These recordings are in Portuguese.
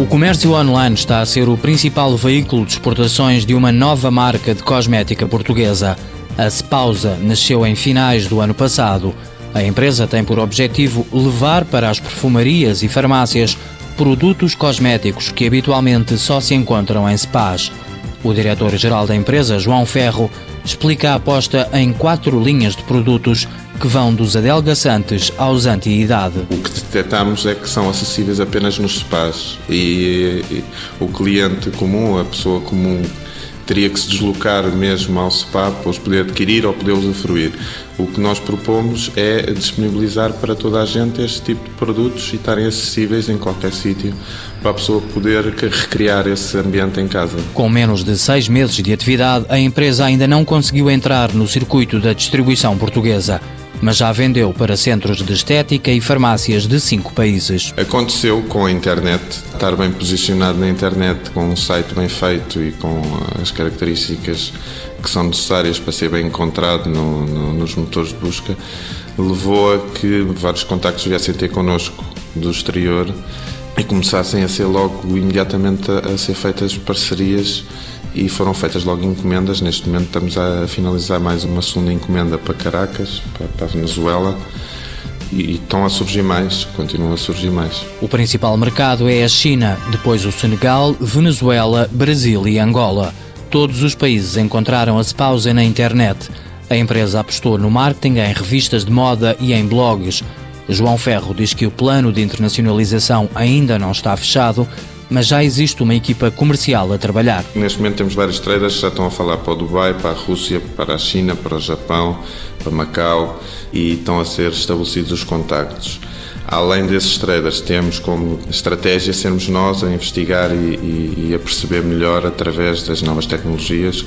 O comércio online está a ser o principal veículo de exportações de uma nova marca de cosmética portuguesa. A Spausa nasceu em finais do ano passado. A empresa tem por objetivo levar para as perfumarias e farmácias produtos cosméticos que habitualmente só se encontram em spas. O diretor-geral da empresa, João Ferro, explica a aposta em quatro linhas de produtos que vão dos adelgaçantes aos anti-idade. O que detectamos é que são acessíveis apenas nos spas e, e o cliente comum, a pessoa comum teria que se deslocar mesmo ao SPA para os poder adquirir ou poder usufruir. O que nós propomos é disponibilizar para toda a gente este tipo de produtos e estarem acessíveis em qualquer sítio para a pessoa poder recriar esse ambiente em casa. Com menos de seis meses de atividade, a empresa ainda não conseguiu entrar no circuito da distribuição portuguesa mas já vendeu para centros de estética e farmácias de cinco países. Aconteceu com a internet, estar bem posicionado na internet, com um site bem feito e com as características que são necessárias para ser bem encontrado no, no, nos motores de busca, levou a que vários contactos viessem ter connosco do exterior e começassem a ser logo imediatamente a, a ser feitas parcerias e foram feitas logo encomendas. Neste momento estamos a finalizar mais uma segunda encomenda para Caracas, para, para a Venezuela. E, estão a surgir mais, continuam a surgir mais. O principal mercado é a China, depois o Senegal, Venezuela, Brasil e Angola. Todos os países encontraram a pausa na internet. A empresa apostou no marketing, em revistas de moda e em blogs. João Ferro diz que o plano de internacionalização ainda não está fechado, mas já existe uma equipa comercial a trabalhar. Neste momento temos vários traders que já estão a falar para o Dubai, para a Rússia, para a China, para o Japão, para Macau e estão a ser estabelecidos os contactos. Além desses traders, temos como estratégia sermos nós a investigar e, e, e a perceber melhor através das novas tecnologias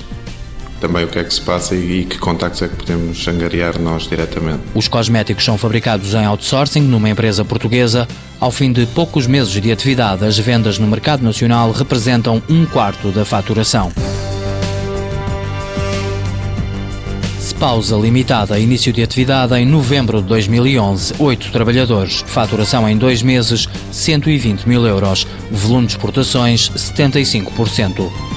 também o que é que se passa e, que contactos é que podemos angariar nós diretamente. Os cosméticos são fabricados em outsourcing numa empresa portuguesa. Ao fim de poucos meses de atividade, as vendas no mercado nacional representam um quarto da faturação. Pausa limitada, início de atividade em novembro de 2011. Oito trabalhadores. Faturação em dois meses, 120 mil euros. Volume de exportações, 75%.